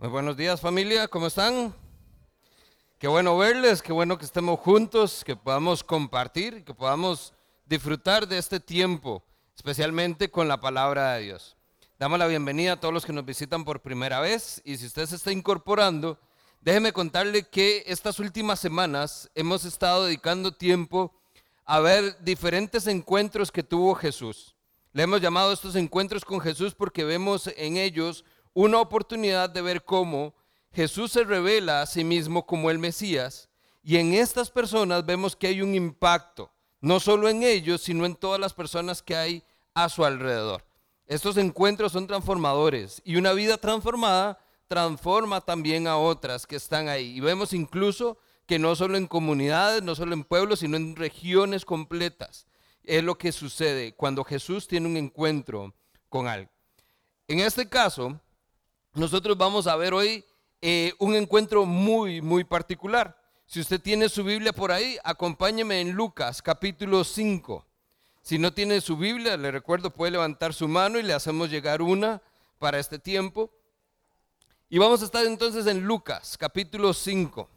Muy buenos días familia, ¿cómo están? Qué bueno verles, qué bueno que estemos juntos, que podamos compartir, que podamos disfrutar de este tiempo, especialmente con la palabra de Dios. Damos la bienvenida a todos los que nos visitan por primera vez y si usted se está incorporando, déjeme contarle que estas últimas semanas hemos estado dedicando tiempo a ver diferentes encuentros que tuvo Jesús. Le hemos llamado estos encuentros con Jesús porque vemos en ellos una oportunidad de ver cómo Jesús se revela a sí mismo como el Mesías y en estas personas vemos que hay un impacto, no solo en ellos, sino en todas las personas que hay a su alrededor. Estos encuentros son transformadores y una vida transformada transforma también a otras que están ahí. Y vemos incluso que no solo en comunidades, no solo en pueblos, sino en regiones completas. Es lo que sucede cuando Jesús tiene un encuentro con alguien. En este caso, nosotros vamos a ver hoy eh, un encuentro muy, muy particular. Si usted tiene su Biblia por ahí, acompáñeme en Lucas capítulo 5. Si no tiene su Biblia, le recuerdo, puede levantar su mano y le hacemos llegar una para este tiempo. Y vamos a estar entonces en Lucas capítulo 5.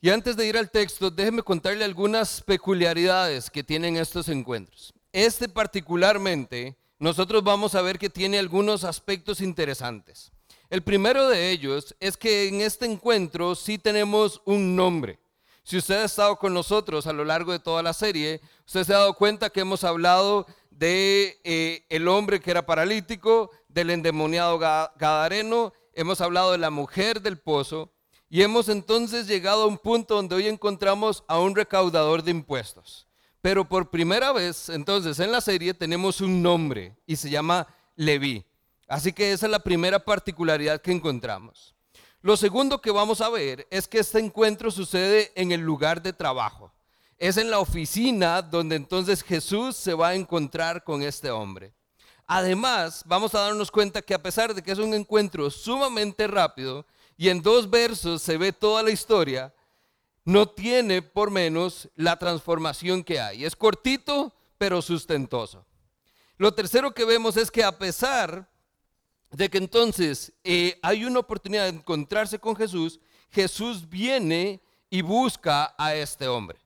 Y antes de ir al texto, déjeme contarle algunas peculiaridades que tienen estos encuentros. Este particularmente, nosotros vamos a ver que tiene algunos aspectos interesantes. El primero de ellos es que en este encuentro sí tenemos un nombre. Si usted ha estado con nosotros a lo largo de toda la serie, usted se ha dado cuenta que hemos hablado de eh, el hombre que era paralítico, del endemoniado gadareno, hemos hablado de la mujer del pozo y hemos entonces llegado a un punto donde hoy encontramos a un recaudador de impuestos. Pero por primera vez, entonces, en la serie tenemos un nombre y se llama Leví. Así que esa es la primera particularidad que encontramos. Lo segundo que vamos a ver es que este encuentro sucede en el lugar de trabajo. Es en la oficina donde entonces Jesús se va a encontrar con este hombre. Además, vamos a darnos cuenta que a pesar de que es un encuentro sumamente rápido y en dos versos se ve toda la historia, no tiene por menos la transformación que hay. Es cortito, pero sustentoso. Lo tercero que vemos es que a pesar de que entonces eh, hay una oportunidad de encontrarse con Jesús, Jesús viene y busca a este hombre.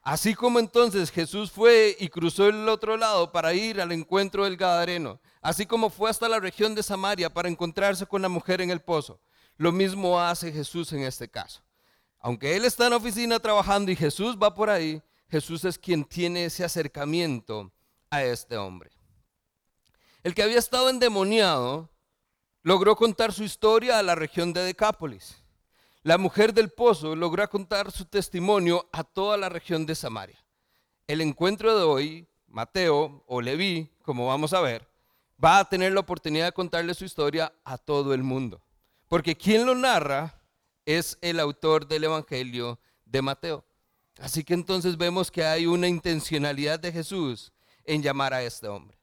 Así como entonces Jesús fue y cruzó el otro lado para ir al encuentro del Gadareno, así como fue hasta la región de Samaria para encontrarse con la mujer en el pozo, lo mismo hace Jesús en este caso. Aunque él está en oficina trabajando y Jesús va por ahí, Jesús es quien tiene ese acercamiento a este hombre. El que había estado endemoniado logró contar su historia a la región de Decápolis. La mujer del pozo logró contar su testimonio a toda la región de Samaria. El encuentro de hoy, Mateo o Leví, como vamos a ver, va a tener la oportunidad de contarle su historia a todo el mundo. Porque quien lo narra es el autor del Evangelio de Mateo. Así que entonces vemos que hay una intencionalidad de Jesús en llamar a este hombre.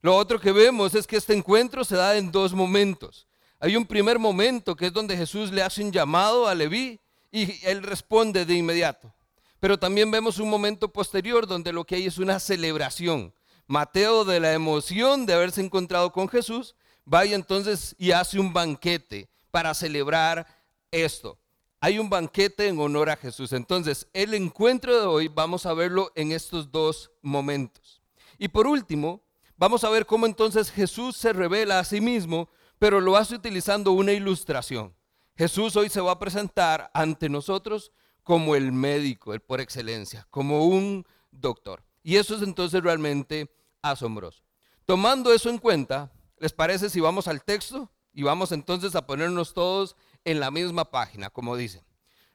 Lo otro que vemos es que este encuentro se da en dos momentos. Hay un primer momento que es donde Jesús le hace un llamado a Leví y él responde de inmediato. Pero también vemos un momento posterior donde lo que hay es una celebración. Mateo de la emoción de haberse encontrado con Jesús, vaya entonces y hace un banquete para celebrar esto. Hay un banquete en honor a Jesús. Entonces, el encuentro de hoy vamos a verlo en estos dos momentos. Y por último, vamos a ver cómo entonces Jesús se revela a sí mismo, pero lo hace utilizando una ilustración. Jesús hoy se va a presentar ante nosotros como el médico, el por excelencia, como un doctor. Y eso es entonces realmente asombroso. Tomando eso en cuenta, ¿les parece si vamos al texto? Y vamos entonces a ponernos todos en la misma página, como dice.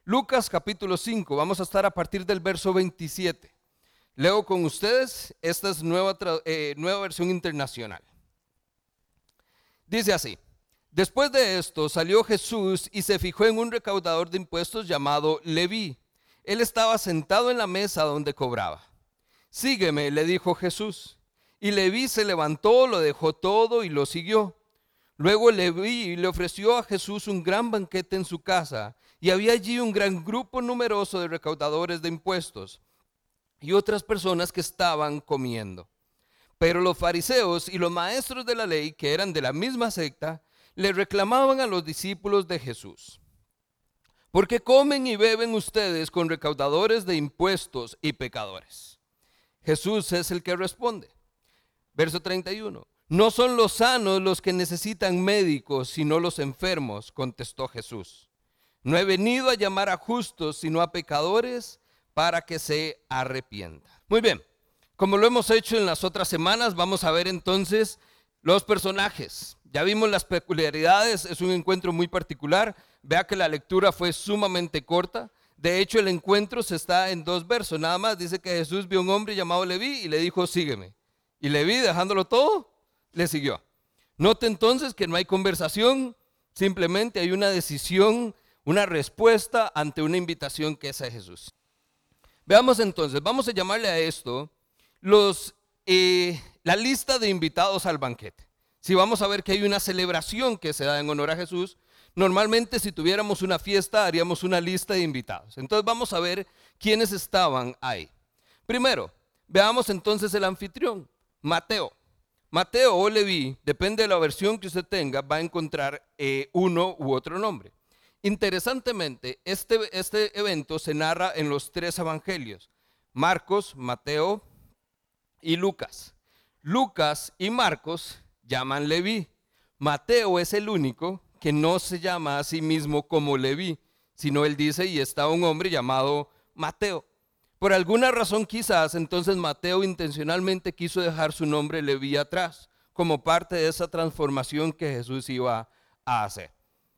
Lucas capítulo 5, vamos a estar a partir del verso 27. Leo con ustedes, esta es nueva, eh, nueva versión internacional. Dice así, después de esto salió Jesús y se fijó en un recaudador de impuestos llamado Leví. Él estaba sentado en la mesa donde cobraba. Sígueme, le dijo Jesús. Y Leví se levantó, lo dejó todo y lo siguió. Luego Leví le ofreció a Jesús un gran banquete en su casa y había allí un gran grupo numeroso de recaudadores de impuestos y otras personas que estaban comiendo. Pero los fariseos y los maestros de la ley, que eran de la misma secta, le reclamaban a los discípulos de Jesús. ¿Por qué comen y beben ustedes con recaudadores de impuestos y pecadores? Jesús es el que responde. Verso 31. No son los sanos los que necesitan médicos, sino los enfermos, contestó Jesús. No he venido a llamar a justos, sino a pecadores para que se arrepientan. Muy bien, como lo hemos hecho en las otras semanas, vamos a ver entonces los personajes. Ya vimos las peculiaridades, es un encuentro muy particular. Vea que la lectura fue sumamente corta. De hecho, el encuentro se está en dos versos, nada más. Dice que Jesús vio un hombre llamado Leví y le dijo, sígueme. Y Leví, dejándolo todo, le siguió. Note entonces que no hay conversación, simplemente hay una decisión, una respuesta ante una invitación que es a Jesús. Veamos entonces, vamos a llamarle a esto los, eh, la lista de invitados al banquete. Si vamos a ver que hay una celebración que se da en honor a Jesús, normalmente si tuviéramos una fiesta haríamos una lista de invitados. Entonces vamos a ver quiénes estaban ahí. Primero, veamos entonces el anfitrión, Mateo. Mateo o Leví, depende de la versión que usted tenga, va a encontrar eh, uno u otro nombre. Interesantemente, este, este evento se narra en los tres evangelios, Marcos, Mateo y Lucas. Lucas y Marcos llaman Leví. Mateo es el único que no se llama a sí mismo como Leví, sino él dice, y está un hombre llamado Mateo. Por alguna razón quizás entonces Mateo intencionalmente quiso dejar su nombre Leví atrás, como parte de esa transformación que Jesús iba a hacer.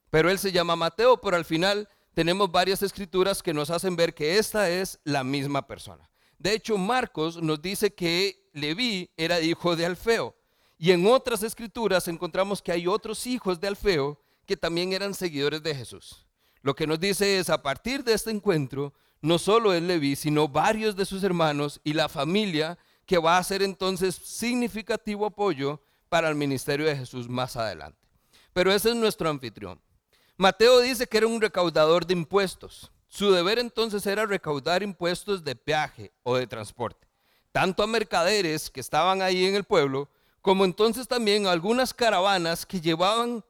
Pero él se llama Mateo, pero al final tenemos varias escrituras que nos hacen ver que esta es la misma persona. De hecho, Marcos nos dice que Leví era hijo de Alfeo. Y en otras escrituras encontramos que hay otros hijos de Alfeo que también eran seguidores de Jesús. Lo que nos dice es, a partir de este encuentro, no solo el Leví, sino varios de sus hermanos y la familia que va a ser entonces significativo apoyo para el ministerio de Jesús más adelante. Pero ese es nuestro anfitrión. Mateo dice que era un recaudador de impuestos. Su deber entonces era recaudar impuestos de peaje o de transporte, tanto a mercaderes que estaban ahí en el pueblo, como entonces también a algunas caravanas que llevaban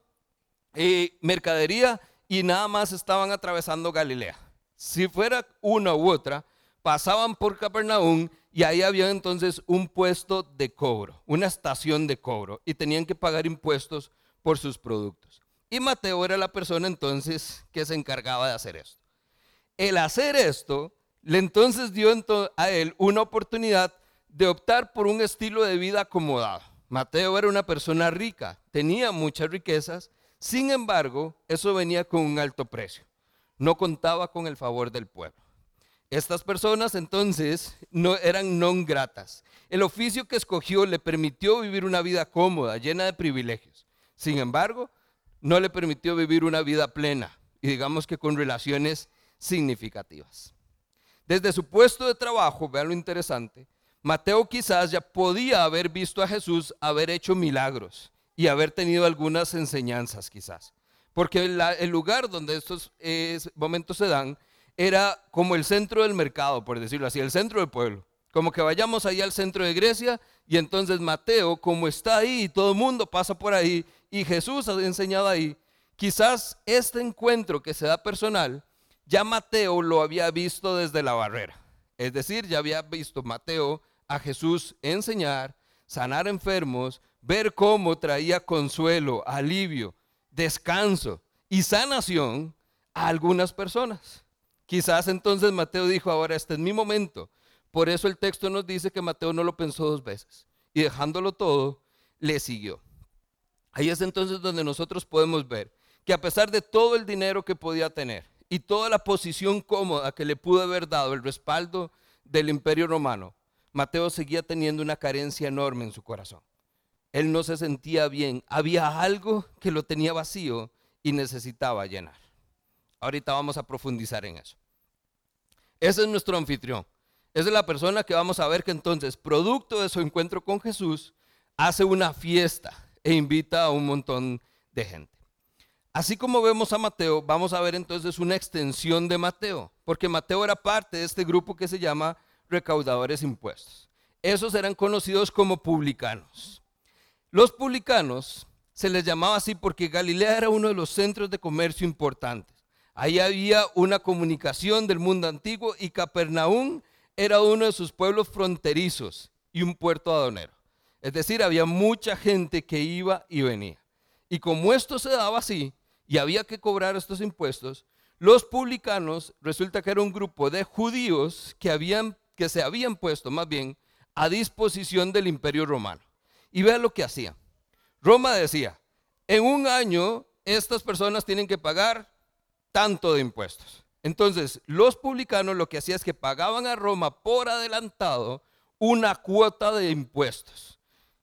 eh, mercadería y nada más estaban atravesando Galilea. Si fuera una u otra, pasaban por Capernaum y ahí había entonces un puesto de cobro, una estación de cobro, y tenían que pagar impuestos por sus productos. Y Mateo era la persona entonces que se encargaba de hacer esto. El hacer esto le entonces dio a él una oportunidad de optar por un estilo de vida acomodado. Mateo era una persona rica, tenía muchas riquezas, sin embargo, eso venía con un alto precio no contaba con el favor del pueblo. Estas personas entonces no eran non gratas. El oficio que escogió le permitió vivir una vida cómoda, llena de privilegios. Sin embargo, no le permitió vivir una vida plena y digamos que con relaciones significativas. Desde su puesto de trabajo, vean lo interesante, Mateo quizás ya podía haber visto a Jesús haber hecho milagros y haber tenido algunas enseñanzas quizás porque el lugar donde estos momentos se dan era como el centro del mercado, por decirlo así, el centro del pueblo. Como que vayamos ahí al centro de Grecia y entonces Mateo, como está ahí todo el mundo pasa por ahí y Jesús ha enseñado ahí, quizás este encuentro que se da personal, ya Mateo lo había visto desde la barrera. Es decir, ya había visto Mateo a Jesús enseñar, sanar enfermos, ver cómo traía consuelo, alivio, descanso y sanación a algunas personas. Quizás entonces Mateo dijo, ahora este es mi momento. Por eso el texto nos dice que Mateo no lo pensó dos veces y dejándolo todo, le siguió. Ahí es entonces donde nosotros podemos ver que a pesar de todo el dinero que podía tener y toda la posición cómoda que le pudo haber dado el respaldo del imperio romano, Mateo seguía teniendo una carencia enorme en su corazón. Él no se sentía bien. Había algo que lo tenía vacío y necesitaba llenar. Ahorita vamos a profundizar en eso. Ese es nuestro anfitrión. Esa es la persona que vamos a ver que entonces, producto de su encuentro con Jesús, hace una fiesta e invita a un montón de gente. Así como vemos a Mateo, vamos a ver entonces una extensión de Mateo, porque Mateo era parte de este grupo que se llama recaudadores impuestos. esos eran conocidos como publicanos. Los publicanos se les llamaba así porque Galilea era uno de los centros de comercio importantes. Ahí había una comunicación del mundo antiguo y Capernaum era uno de sus pueblos fronterizos y un puerto adonero. Es decir, había mucha gente que iba y venía. Y como esto se daba así y había que cobrar estos impuestos, los publicanos resulta que era un grupo de judíos que, habían, que se habían puesto más bien a disposición del imperio romano. Y vean lo que hacían. Roma decía, en un año estas personas tienen que pagar tanto de impuestos. Entonces, los publicanos lo que hacían es que pagaban a Roma por adelantado una cuota de impuestos.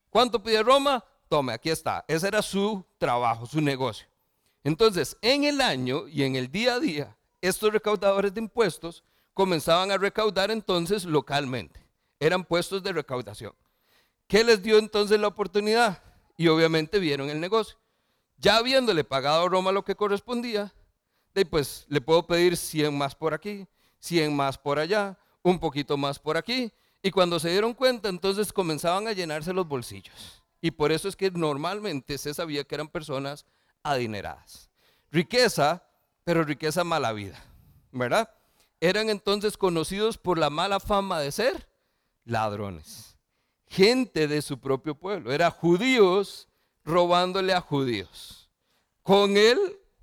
¿Cuánto pide Roma? Tome, aquí está. Ese era su trabajo, su negocio. Entonces, en el año y en el día a día, estos recaudadores de impuestos comenzaban a recaudar entonces localmente. Eran puestos de recaudación. ¿Qué les dio entonces la oportunidad? Y obviamente vieron el negocio. Ya habiéndole pagado a Roma lo que correspondía, pues le puedo pedir 100 más por aquí, 100 más por allá, un poquito más por aquí. Y cuando se dieron cuenta, entonces comenzaban a llenarse los bolsillos. Y por eso es que normalmente se sabía que eran personas adineradas. Riqueza, pero riqueza mala vida, ¿verdad? Eran entonces conocidos por la mala fama de ser ladrones gente de su propio pueblo. Era judíos robándole a judíos. Con el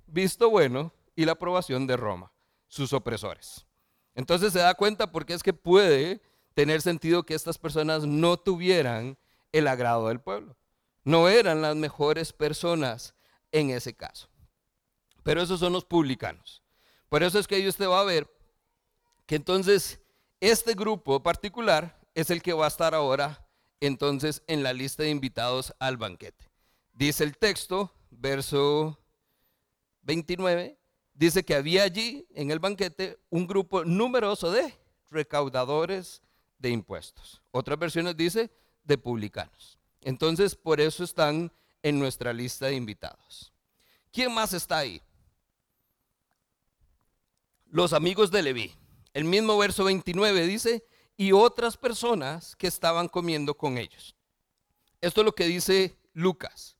visto bueno y la aprobación de Roma, sus opresores. Entonces se da cuenta porque es que puede tener sentido que estas personas no tuvieran el agrado del pueblo. No eran las mejores personas en ese caso. Pero esos son los publicanos. Por eso es que usted va a ver que entonces este grupo particular es el que va a estar ahora entonces en la lista de invitados al banquete. Dice el texto, verso 29, dice que había allí en el banquete un grupo numeroso de recaudadores de impuestos. Otras versiones dice de publicanos. Entonces, por eso están en nuestra lista de invitados. ¿Quién más está ahí? Los amigos de Leví. El mismo verso 29 dice, y otras personas que estaban comiendo con ellos. Esto es lo que dice Lucas.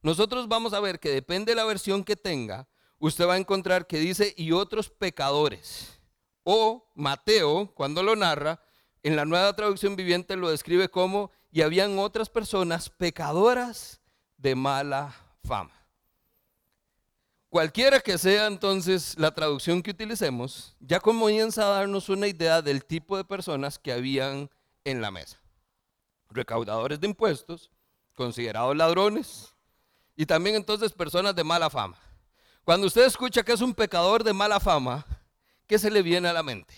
Nosotros vamos a ver que depende de la versión que tenga, usted va a encontrar que dice y otros pecadores. O Mateo, cuando lo narra, en la nueva traducción viviente lo describe como y habían otras personas pecadoras de mala fama. Cualquiera que sea entonces la traducción que utilicemos, ya comienza a darnos una idea del tipo de personas que habían en la mesa. Recaudadores de impuestos, considerados ladrones y también entonces personas de mala fama. Cuando usted escucha que es un pecador de mala fama, ¿qué se le viene a la mente?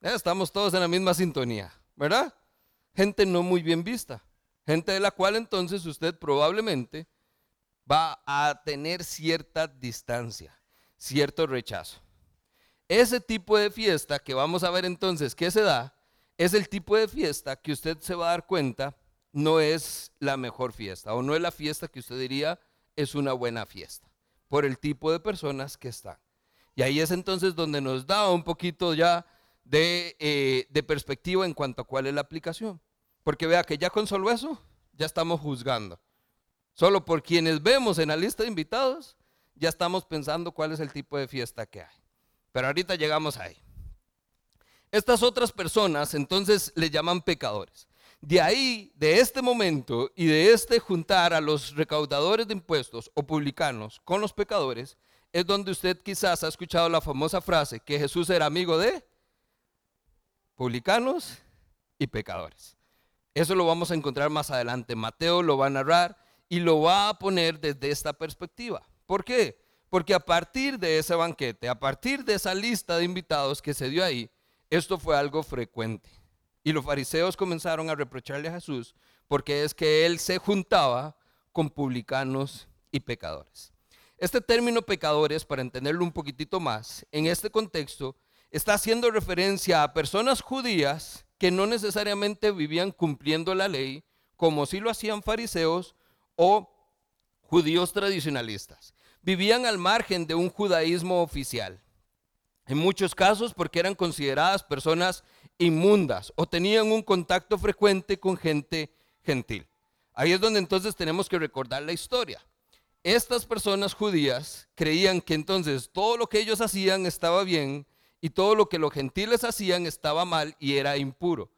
Estamos todos en la misma sintonía, ¿verdad? Gente no muy bien vista, gente de la cual entonces usted probablemente va a tener cierta distancia, cierto rechazo. Ese tipo de fiesta que vamos a ver entonces que se da, es el tipo de fiesta que usted se va a dar cuenta no es la mejor fiesta o no es la fiesta que usted diría es una buena fiesta, por el tipo de personas que están. Y ahí es entonces donde nos da un poquito ya de, eh, de perspectiva en cuanto a cuál es la aplicación. Porque vea que ya con solo eso, ya estamos juzgando. Solo por quienes vemos en la lista de invitados, ya estamos pensando cuál es el tipo de fiesta que hay. Pero ahorita llegamos ahí. Estas otras personas entonces le llaman pecadores. De ahí, de este momento y de este juntar a los recaudadores de impuestos o publicanos con los pecadores, es donde usted quizás ha escuchado la famosa frase que Jesús era amigo de publicanos y pecadores. Eso lo vamos a encontrar más adelante. Mateo lo va a narrar y lo va a poner desde esta perspectiva. ¿Por qué? Porque a partir de ese banquete, a partir de esa lista de invitados que se dio ahí, esto fue algo frecuente. Y los fariseos comenzaron a reprocharle a Jesús porque es que él se juntaba con publicanos y pecadores. Este término pecadores, para entenderlo un poquitito más, en este contexto, está haciendo referencia a personas judías que no necesariamente vivían cumpliendo la ley, como si lo hacían fariseos o judíos tradicionalistas. Vivían al margen de un judaísmo oficial. En muchos casos porque eran consideradas personas inmundas o tenían un contacto frecuente con gente gentil. Ahí es donde entonces tenemos que recordar la historia. Estas personas judías creían que entonces todo lo que ellos hacían estaba bien y todo lo que los gentiles hacían estaba mal y era impuro.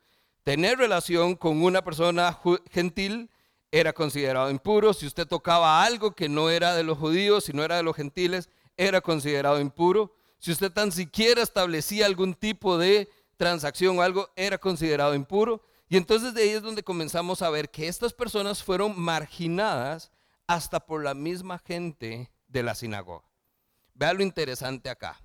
Tener relación con una persona gentil era considerado impuro. Si usted tocaba algo que no era de los judíos, y no era de los gentiles, era considerado impuro. Si usted tan siquiera establecía algún tipo de transacción o algo, era considerado impuro. Y entonces de ahí es donde comenzamos a ver que estas personas fueron marginadas hasta por la misma gente de la sinagoga. Vea lo interesante acá.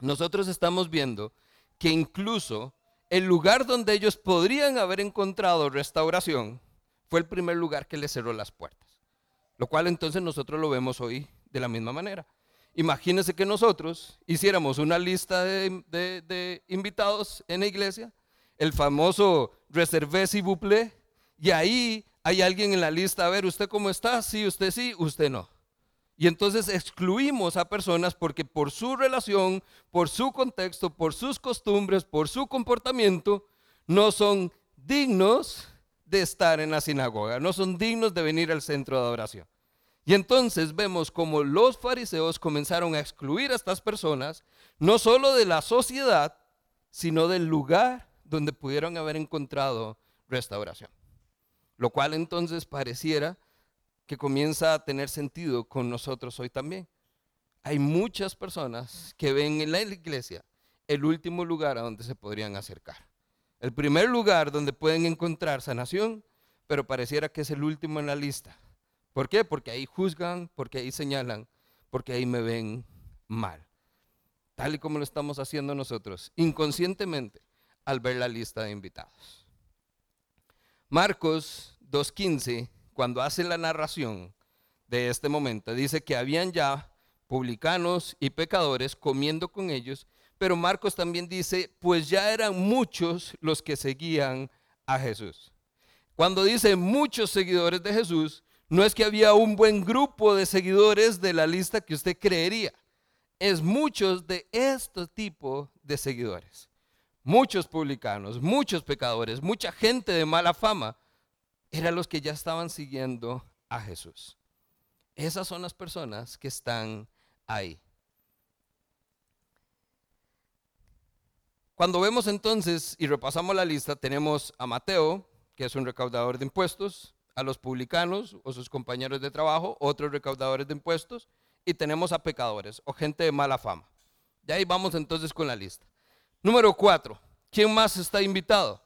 Nosotros estamos viendo que incluso el lugar donde ellos podrían haber encontrado restauración fue el primer lugar que les cerró las puertas. Lo cual entonces nosotros lo vemos hoy de la misma manera. Imagínense que nosotros hiciéramos una lista de, de invitados en la iglesia el famoso reservé si buple, y ahí hay alguien en la lista, a ver, ¿usted cómo está? Sí, usted sí, usted no. Y entonces excluimos a personas porque por su relación, por su contexto, por sus costumbres, por su comportamiento, no son dignos de estar en la sinagoga, no son dignos de venir al centro de adoración. Y entonces vemos como los fariseos comenzaron a excluir a estas personas, no solo de la sociedad, sino del lugar donde pudieron haber encontrado restauración. Lo cual entonces pareciera que comienza a tener sentido con nosotros hoy también. Hay muchas personas que ven en la iglesia el último lugar a donde se podrían acercar. El primer lugar donde pueden encontrar sanación, pero pareciera que es el último en la lista. ¿Por qué? Porque ahí juzgan, porque ahí señalan, porque ahí me ven mal. Tal y como lo estamos haciendo nosotros, inconscientemente al ver la lista de invitados. Marcos 2.15, cuando hace la narración de este momento, dice que habían ya publicanos y pecadores comiendo con ellos, pero Marcos también dice, pues ya eran muchos los que seguían a Jesús. Cuando dice muchos seguidores de Jesús, no es que había un buen grupo de seguidores de la lista que usted creería, es muchos de este tipo de seguidores muchos publicanos, muchos pecadores, mucha gente de mala fama, eran los que ya estaban siguiendo a Jesús. Esas son las personas que están ahí. Cuando vemos entonces y repasamos la lista, tenemos a Mateo, que es un recaudador de impuestos, a los publicanos o sus compañeros de trabajo, otros recaudadores de impuestos, y tenemos a pecadores o gente de mala fama. De ahí vamos entonces con la lista. Número cuatro, ¿quién más está invitado?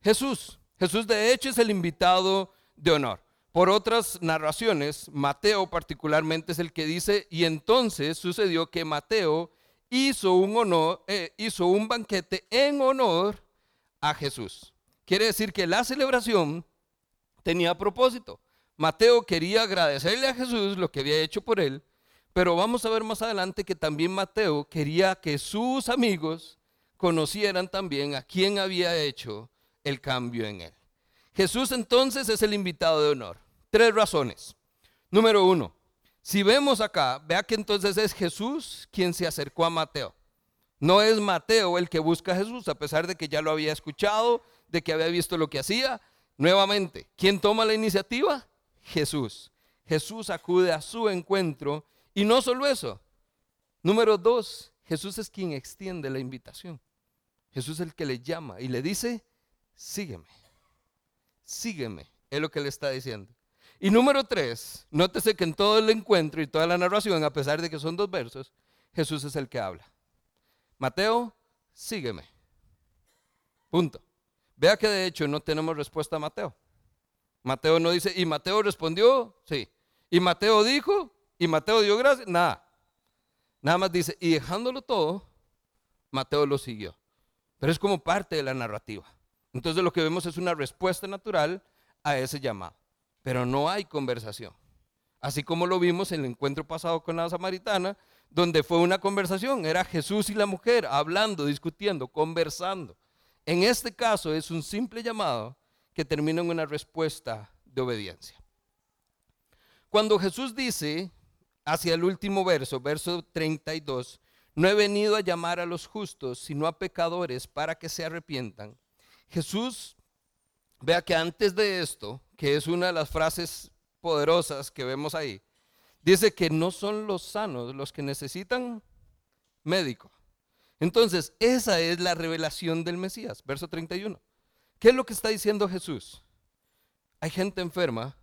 Jesús. Jesús de hecho es el invitado de honor. Por otras narraciones, Mateo particularmente es el que dice, y entonces sucedió que Mateo hizo un, honor, eh, hizo un banquete en honor a Jesús. Quiere decir que la celebración tenía propósito. Mateo quería agradecerle a Jesús lo que había hecho por él, pero vamos a ver más adelante que también Mateo quería que sus amigos conocieran también a quien había hecho el cambio en él. Jesús entonces es el invitado de honor. Tres razones. Número uno, si vemos acá, vea que entonces es Jesús quien se acercó a Mateo. No es Mateo el que busca a Jesús, a pesar de que ya lo había escuchado, de que había visto lo que hacía. Nuevamente, ¿quién toma la iniciativa? Jesús. Jesús acude a su encuentro y no solo eso. Número dos, Jesús es quien extiende la invitación. Jesús es el que le llama y le dice, sígueme, sígueme, es lo que le está diciendo. Y número tres, nótese que en todo el encuentro y toda la narración, a pesar de que son dos versos, Jesús es el que habla. Mateo, sígueme. Punto. Vea que de hecho no tenemos respuesta a Mateo. Mateo no dice, y Mateo respondió, sí. Y Mateo dijo, y Mateo dio gracias, nada. Nada más dice, y dejándolo todo, Mateo lo siguió pero es como parte de la narrativa. Entonces lo que vemos es una respuesta natural a ese llamado, pero no hay conversación. Así como lo vimos en el encuentro pasado con la samaritana, donde fue una conversación, era Jesús y la mujer hablando, discutiendo, conversando. En este caso es un simple llamado que termina en una respuesta de obediencia. Cuando Jesús dice hacia el último verso, verso 32, no he venido a llamar a los justos, sino a pecadores para que se arrepientan. Jesús, vea que antes de esto, que es una de las frases poderosas que vemos ahí, dice que no son los sanos los que necesitan médico. Entonces, esa es la revelación del Mesías, verso 31. ¿Qué es lo que está diciendo Jesús? Hay gente enferma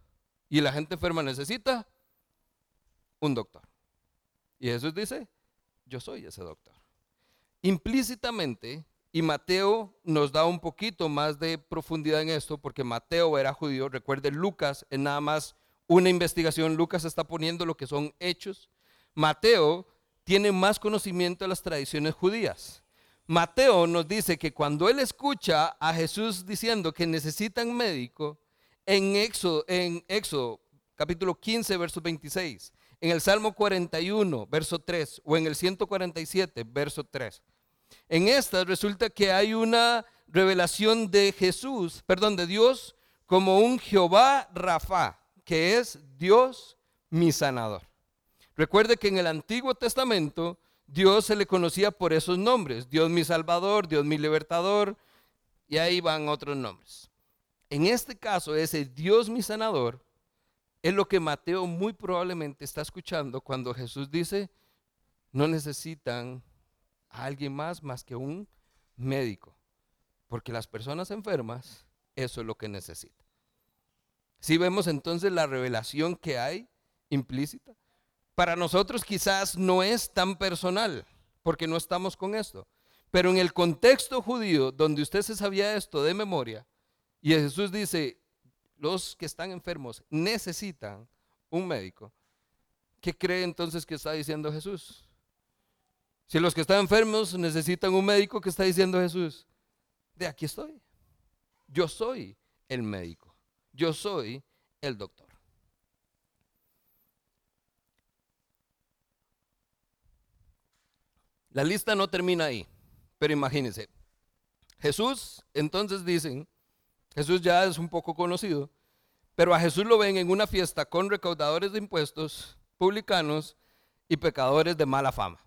y la gente enferma necesita un doctor. Y Jesús dice, yo soy ese doctor. Implícitamente, y Mateo nos da un poquito más de profundidad en esto, porque Mateo era judío, recuerde, Lucas es nada más una investigación, Lucas está poniendo lo que son hechos. Mateo tiene más conocimiento de las tradiciones judías. Mateo nos dice que cuando él escucha a Jesús diciendo que necesitan médico, en Éxodo, en Éxodo capítulo 15, verso 26, en el Salmo 41, verso 3, o en el 147, verso 3. En estas resulta que hay una revelación de Jesús, perdón, de Dios como un Jehová Rafa, que es Dios mi sanador. Recuerde que en el Antiguo Testamento Dios se le conocía por esos nombres, Dios mi salvador, Dios mi libertador, y ahí van otros nombres. En este caso, ese Dios mi sanador es lo que Mateo muy probablemente está escuchando cuando Jesús dice, no necesitan a alguien más más que un médico, porque las personas enfermas, eso es lo que necesitan. Si vemos entonces la revelación que hay implícita, para nosotros quizás no es tan personal, porque no estamos con esto, pero en el contexto judío, donde usted se sabía esto de memoria, y Jesús dice, los que están enfermos necesitan un médico. ¿Qué cree entonces que está diciendo Jesús? Si los que están enfermos necesitan un médico, ¿qué está diciendo Jesús? De aquí estoy. Yo soy el médico. Yo soy el doctor. La lista no termina ahí, pero imagínense. Jesús, entonces dicen, Jesús ya es un poco conocido, pero a Jesús lo ven en una fiesta con recaudadores de impuestos, publicanos y pecadores de mala fama.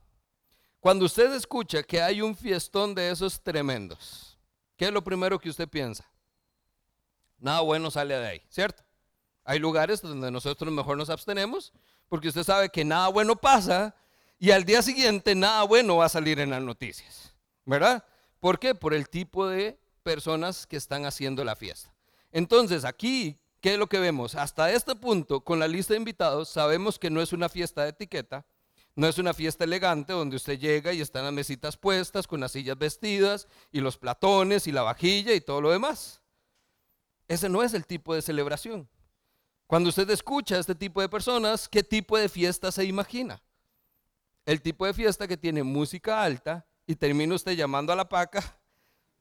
Cuando usted escucha que hay un fiestón de esos tremendos, ¿qué es lo primero que usted piensa? Nada bueno sale de ahí, ¿cierto? Hay lugares donde nosotros mejor nos abstenemos porque usted sabe que nada bueno pasa y al día siguiente nada bueno va a salir en las noticias, ¿verdad? ¿Por qué? Por el tipo de personas que están haciendo la fiesta. Entonces, aquí, ¿qué es lo que vemos? Hasta este punto, con la lista de invitados, sabemos que no es una fiesta de etiqueta, no es una fiesta elegante donde usted llega y están las mesitas puestas con las sillas vestidas y los platones y la vajilla y todo lo demás. Ese no es el tipo de celebración. Cuando usted escucha a este tipo de personas, ¿qué tipo de fiesta se imagina? El tipo de fiesta que tiene música alta y termina usted llamando a la paca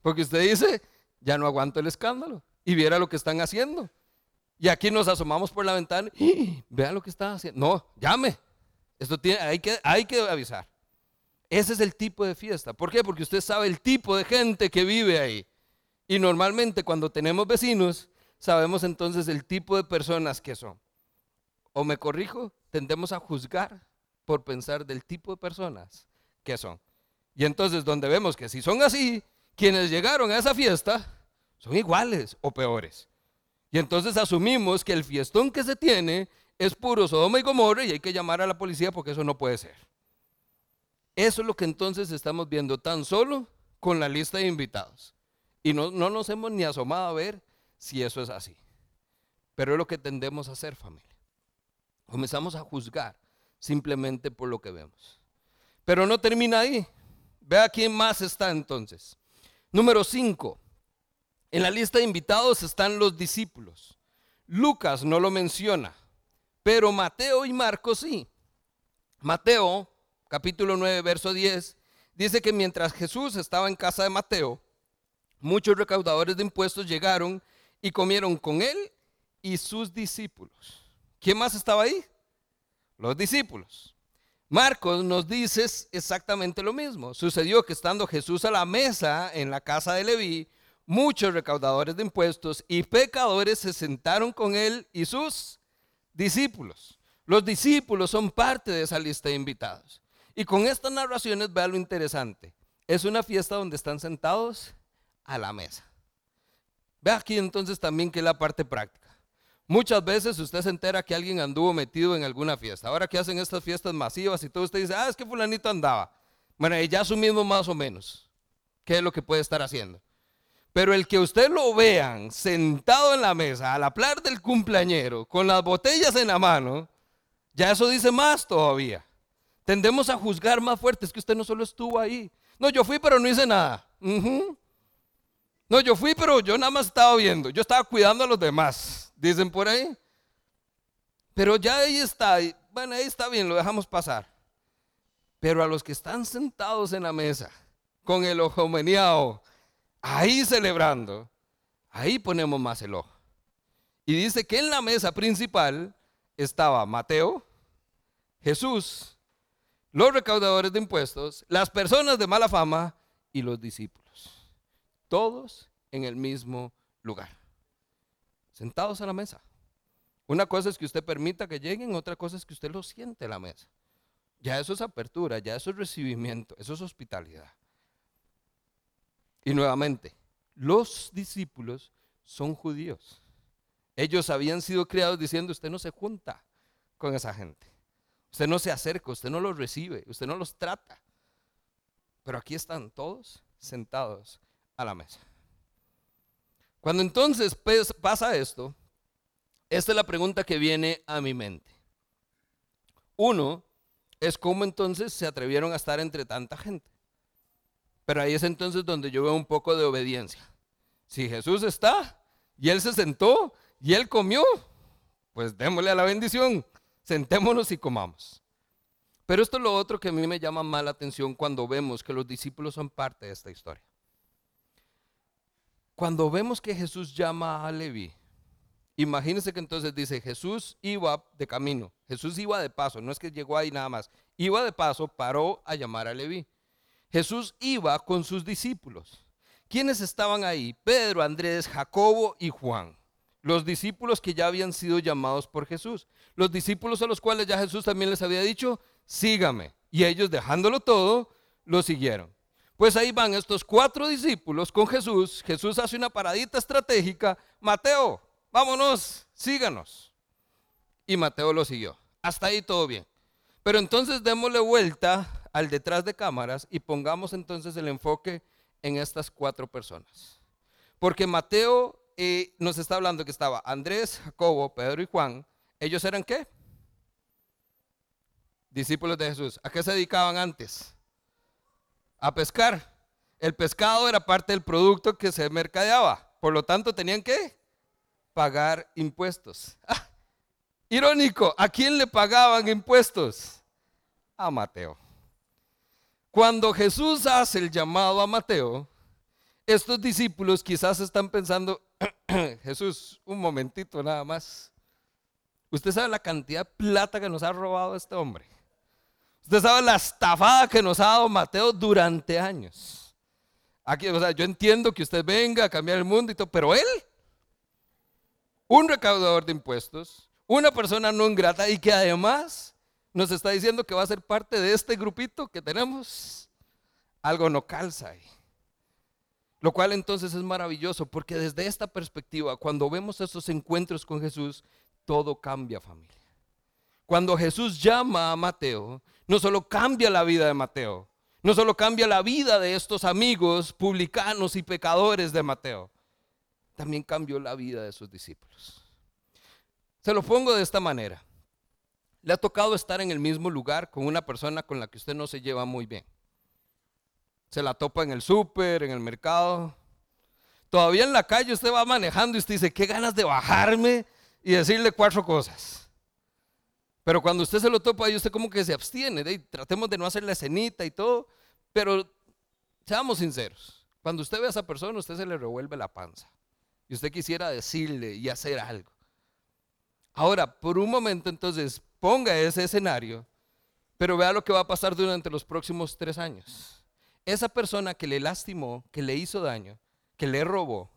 porque usted dice, ya no aguanto el escándalo. Y viera lo que están haciendo. Y aquí nos asomamos por la ventana. y Vea lo que están haciendo. No, llame. Esto tiene, hay, que, hay que avisar. Ese es el tipo de fiesta. ¿Por qué? Porque usted sabe el tipo de gente que vive ahí. Y normalmente cuando tenemos vecinos, sabemos entonces el tipo de personas que son. O me corrijo, tendemos a juzgar por pensar del tipo de personas que son. Y entonces donde vemos que si son así, quienes llegaron a esa fiesta son iguales o peores. Y entonces asumimos que el fiestón que se tiene es puro Sodoma y Gomorra y hay que llamar a la policía porque eso no puede ser. Eso es lo que entonces estamos viendo tan solo con la lista de invitados. Y no, no nos hemos ni asomado a ver si eso es así. Pero es lo que tendemos a hacer, familia. Comenzamos a juzgar simplemente por lo que vemos. Pero no termina ahí. Vea quién más está entonces. Número 5. En la lista de invitados están los discípulos. Lucas no lo menciona, pero Mateo y Marcos sí. Mateo, capítulo 9, verso 10, dice que mientras Jesús estaba en casa de Mateo, muchos recaudadores de impuestos llegaron y comieron con él y sus discípulos. ¿Quién más estaba ahí? Los discípulos. Marcos nos dice exactamente lo mismo. Sucedió que estando Jesús a la mesa en la casa de Leví, muchos recaudadores de impuestos y pecadores se sentaron con él y sus discípulos. Los discípulos son parte de esa lista de invitados. Y con estas narraciones vea lo interesante. Es una fiesta donde están sentados a la mesa. Ve aquí entonces también que es la parte práctica. Muchas veces usted se entera que alguien anduvo metido en alguna fiesta. Ahora que hacen estas fiestas masivas y todo, usted dice, ah, es que fulanito andaba. Bueno, ya asumimos más o menos qué es lo que puede estar haciendo. Pero el que usted lo vean sentado en la mesa, a la hablar del cumpleañero, con las botellas en la mano, ya eso dice más todavía. Tendemos a juzgar más fuerte, es que usted no solo estuvo ahí. No, yo fui, pero no hice nada. No, yo fui, pero yo nada más estaba viendo. Yo estaba cuidando a los demás, dicen por ahí. Pero ya ahí está. Bueno, ahí está bien, lo dejamos pasar. Pero a los que están sentados en la mesa, con el ojo meneado, ahí celebrando, ahí ponemos más el ojo. Y dice que en la mesa principal estaba Mateo, Jesús, los recaudadores de impuestos, las personas de mala fama y los discípulos. Todos en el mismo lugar, sentados a la mesa. Una cosa es que usted permita que lleguen, otra cosa es que usted lo siente en la mesa. Ya eso es apertura, ya eso es recibimiento, eso es hospitalidad. Y nuevamente, los discípulos son judíos. Ellos habían sido criados diciendo, usted no se junta con esa gente. Usted no se acerca, usted no los recibe, usted no los trata. Pero aquí están todos sentados a la mesa. Cuando entonces pasa esto, esta es la pregunta que viene a mi mente. Uno es cómo entonces se atrevieron a estar entre tanta gente. Pero ahí es entonces donde yo veo un poco de obediencia. Si Jesús está y él se sentó y él comió, pues démosle a la bendición sentémonos y comamos. Pero esto es lo otro que a mí me llama más la atención cuando vemos que los discípulos son parte de esta historia. Cuando vemos que Jesús llama a Leví, imagínense que entonces dice, Jesús iba de camino, Jesús iba de paso, no es que llegó ahí nada más, iba de paso, paró a llamar a Leví. Jesús iba con sus discípulos. ¿Quiénes estaban ahí? Pedro, Andrés, Jacobo y Juan los discípulos que ya habían sido llamados por Jesús, los discípulos a los cuales ya Jesús también les había dicho, sígame. Y ellos dejándolo todo, lo siguieron. Pues ahí van estos cuatro discípulos con Jesús. Jesús hace una paradita estratégica. Mateo, vámonos, síganos. Y Mateo lo siguió. Hasta ahí todo bien. Pero entonces démosle vuelta al detrás de cámaras y pongamos entonces el enfoque en estas cuatro personas. Porque Mateo y nos está hablando que estaba Andrés, Jacobo, Pedro y Juan. ¿Ellos eran qué? Discípulos de Jesús. ¿A qué se dedicaban antes? A pescar. El pescado era parte del producto que se mercadeaba. Por lo tanto, tenían que pagar impuestos. Ah, irónico, ¿a quién le pagaban impuestos? A Mateo. Cuando Jesús hace el llamado a Mateo, estos discípulos quizás están pensando, Jesús, un momentito nada más. Usted sabe la cantidad de plata que nos ha robado este hombre. Usted sabe la estafada que nos ha dado Mateo durante años. Aquí, o sea, yo entiendo que usted venga a cambiar el mundo y todo, pero él, un recaudador de impuestos, una persona no ingrata y que además nos está diciendo que va a ser parte de este grupito que tenemos, algo no calza ahí. Lo cual entonces es maravilloso porque desde esta perspectiva, cuando vemos estos encuentros con Jesús, todo cambia familia. Cuando Jesús llama a Mateo, no solo cambia la vida de Mateo, no solo cambia la vida de estos amigos publicanos y pecadores de Mateo, también cambió la vida de sus discípulos. Se lo pongo de esta manera. Le ha tocado estar en el mismo lugar con una persona con la que usted no se lleva muy bien se la topa en el súper, en el mercado. Todavía en la calle usted va manejando y usted dice, qué ganas de bajarme y decirle cuatro cosas. Pero cuando usted se lo topa ahí, usted como que se abstiene. tratemos de no hacer la escenita y todo. Pero seamos sinceros. Cuando usted ve a esa persona, usted se le revuelve la panza. Y usted quisiera decirle y hacer algo. Ahora, por un momento entonces, ponga ese escenario, pero vea lo que va a pasar durante los próximos tres años esa persona que le lastimó, que le hizo daño, que le robó,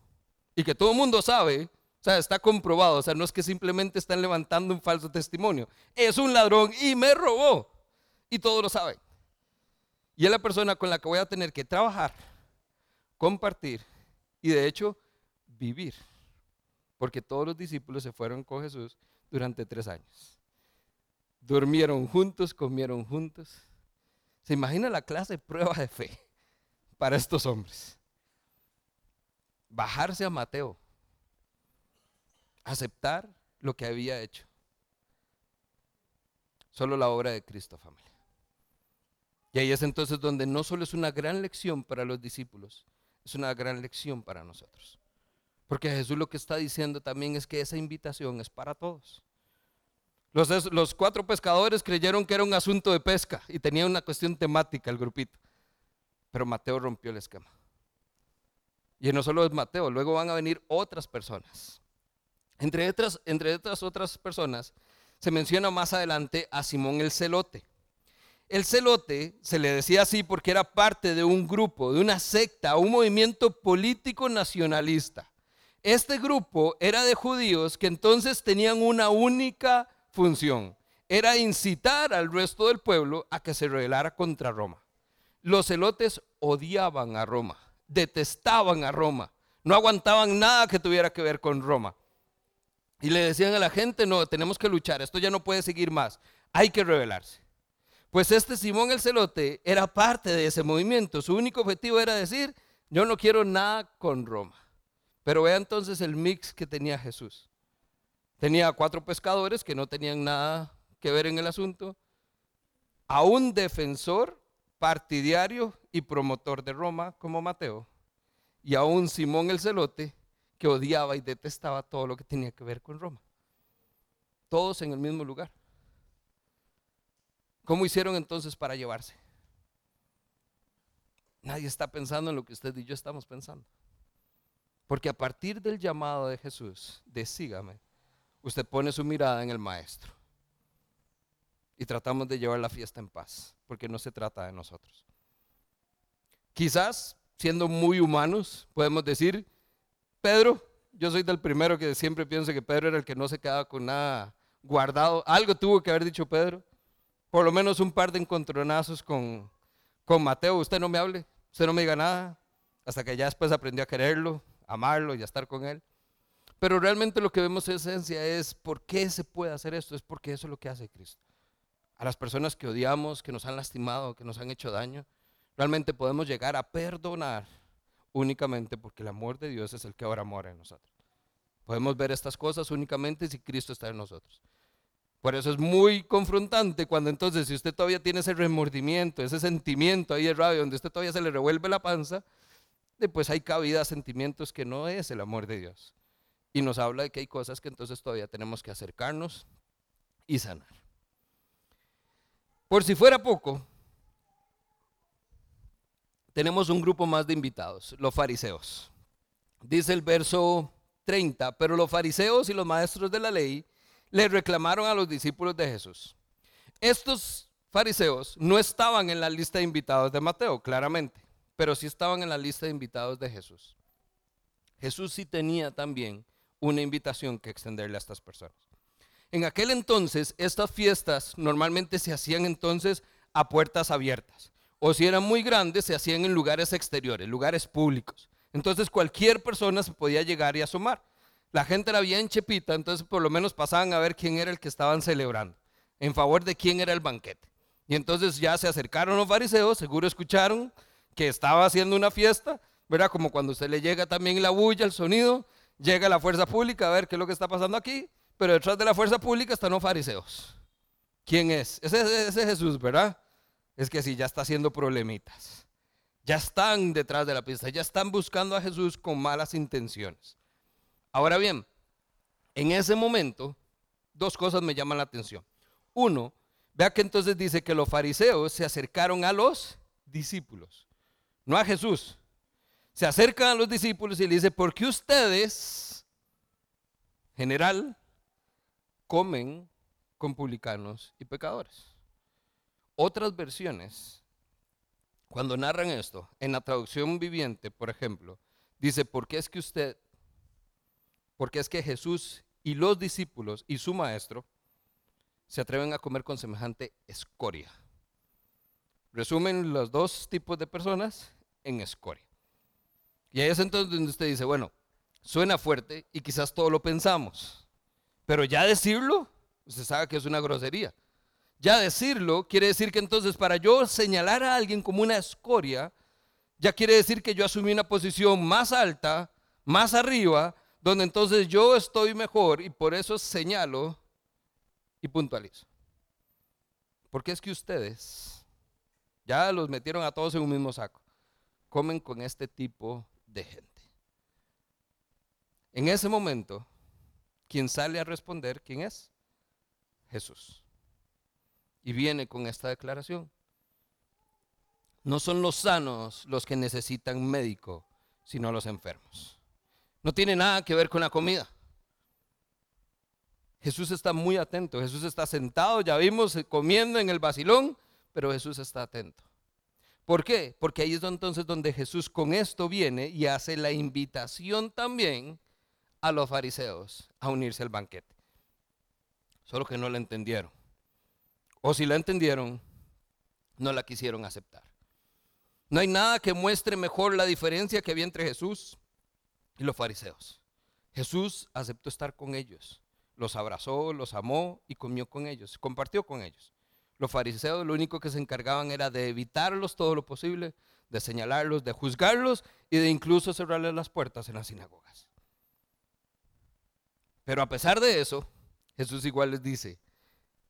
y que todo el mundo sabe, o sea, está comprobado, o sea, no es que simplemente están levantando un falso testimonio, es un ladrón y me robó, y todos lo saben. Y es la persona con la que voy a tener que trabajar, compartir y de hecho vivir. Porque todos los discípulos se fueron con Jesús durante tres años. Durmieron juntos, comieron juntos. ¿Se imagina la clase de prueba de fe para estos hombres? Bajarse a Mateo, aceptar lo que había hecho. Solo la obra de Cristo, familia. Y ahí es entonces donde no solo es una gran lección para los discípulos, es una gran lección para nosotros. Porque Jesús lo que está diciendo también es que esa invitación es para todos. Los, cuatro pescadores creyeron que era un asunto de pesca y tenía una cuestión temática el grupito. Pero Mateo rompió el esquema. Y no solo es Mateo, luego van a venir otras personas. Entre otras, entre otras, otras personas se menciona más adelante a Simón el Celote. El celote se le decía así porque era parte de un grupo, de una secta, un movimiento político nacionalista. Este grupo era de judíos que entonces tenían una única función, era incitar al resto del pueblo a que se rebelara contra Roma. Los celotes odiaban a Roma, detestaban a Roma, no aguantaban nada que tuviera que ver con Roma. Y le decían a la gente, no, tenemos que luchar, esto ya no puede seguir más, hay que rebelarse. Pues este Simón el Celote era parte de ese movimiento, su único objetivo era decir, yo no quiero nada con Roma. Pero vea entonces el mix que tenía Jesús. Tenía cuatro pescadores que no tenían nada que ver en el asunto, a un defensor partidario y promotor de Roma como Mateo, y a un Simón el Celote que odiaba y detestaba todo lo que tenía que ver con Roma. Todos en el mismo lugar. ¿Cómo hicieron entonces para llevarse? Nadie está pensando en lo que usted y yo estamos pensando. Porque a partir del llamado de Jesús, de sígame, usted pone su mirada en el Maestro. Y tratamos de llevar la fiesta en paz, porque no se trata de nosotros. Quizás, siendo muy humanos, podemos decir, Pedro, yo soy del primero que siempre pienso que Pedro era el que no se quedaba con nada guardado. Algo tuvo que haber dicho Pedro. Por lo menos un par de encontronazos con, con Mateo. Usted no me hable, usted no me diga nada. Hasta que ya después aprendió a quererlo, amarlo y a estar con él. Pero realmente lo que vemos en esencia es por qué se puede hacer esto. Es porque eso es lo que hace Cristo. A las personas que odiamos, que nos han lastimado, que nos han hecho daño, realmente podemos llegar a perdonar únicamente porque el amor de Dios es el que ahora mora en nosotros. Podemos ver estas cosas únicamente si Cristo está en nosotros. Por eso es muy confrontante cuando entonces, si usted todavía tiene ese remordimiento, ese sentimiento ahí de rabia, donde usted todavía se le revuelve la panza, pues hay cabida a sentimientos que no es el amor de Dios. Y nos habla de que hay cosas que entonces todavía tenemos que acercarnos y sanar. Por si fuera poco, tenemos un grupo más de invitados, los fariseos. Dice el verso 30, pero los fariseos y los maestros de la ley le reclamaron a los discípulos de Jesús. Estos fariseos no estaban en la lista de invitados de Mateo, claramente, pero sí estaban en la lista de invitados de Jesús. Jesús sí tenía también una invitación que extenderle a estas personas. En aquel entonces, estas fiestas normalmente se hacían entonces a puertas abiertas o si eran muy grandes, se hacían en lugares exteriores, lugares públicos. Entonces cualquier persona se podía llegar y asomar. La gente era bien chepita, entonces por lo menos pasaban a ver quién era el que estaban celebrando, en favor de quién era el banquete. Y entonces ya se acercaron los fariseos, seguro escucharon que estaba haciendo una fiesta, ¿verdad? Como cuando usted le llega también la bulla, el sonido, llega la fuerza pública a ver qué es lo que está pasando aquí, pero detrás de la fuerza pública están los fariseos. ¿Quién es? Ese, es Jesús, ¿verdad? es que si ya está haciendo problemitas. Ya están detrás de la pista, ya están buscando a Jesús con malas intenciones. Ahora bien, en ese momento, dos cosas me llaman la atención. Uno, vea que entonces dice que los fariseos se acercaron a los discípulos, no a Jesús. Se acercan a los discípulos y le dice, ¿por qué ustedes, general, comen con publicanos y pecadores? Otras versiones, cuando narran esto, en la traducción viviente, por ejemplo, dice, ¿por qué es que usted, porque es que Jesús y los discípulos y su maestro se atreven a comer con semejante escoria? resumen los dos tipos de personas en escoria. Y ahí es entonces donde usted dice, bueno, suena fuerte y quizás todo lo pensamos, pero ya decirlo, usted sabe que es una grosería. Ya decirlo quiere decir que entonces para yo señalar a alguien como una escoria, ya quiere decir que yo asumí una posición más alta, más arriba, donde entonces yo estoy mejor y por eso señalo y puntualizo. Porque es que ustedes ya los metieron a todos en un mismo saco. Comen con este tipo de gente. En ese momento, quien sale a responder, ¿quién es? Jesús y viene con esta declaración. No son los sanos los que necesitan médico, sino los enfermos. No tiene nada que ver con la comida. Jesús está muy atento. Jesús está sentado, ya vimos, comiendo en el vacilón, pero Jesús está atento. ¿Por qué? Porque ahí es entonces donde Jesús con esto viene y hace la invitación también a los fariseos a unirse al banquete. Solo que no lo entendieron. O si la entendieron, no la quisieron aceptar. No hay nada que muestre mejor la diferencia que había entre Jesús y los fariseos. Jesús aceptó estar con ellos, los abrazó, los amó y comió con ellos, compartió con ellos. Los fariseos lo único que se encargaban era de evitarlos todo lo posible, de señalarlos, de juzgarlos y de incluso cerrarles las puertas en las sinagogas. Pero a pesar de eso, Jesús igual les dice,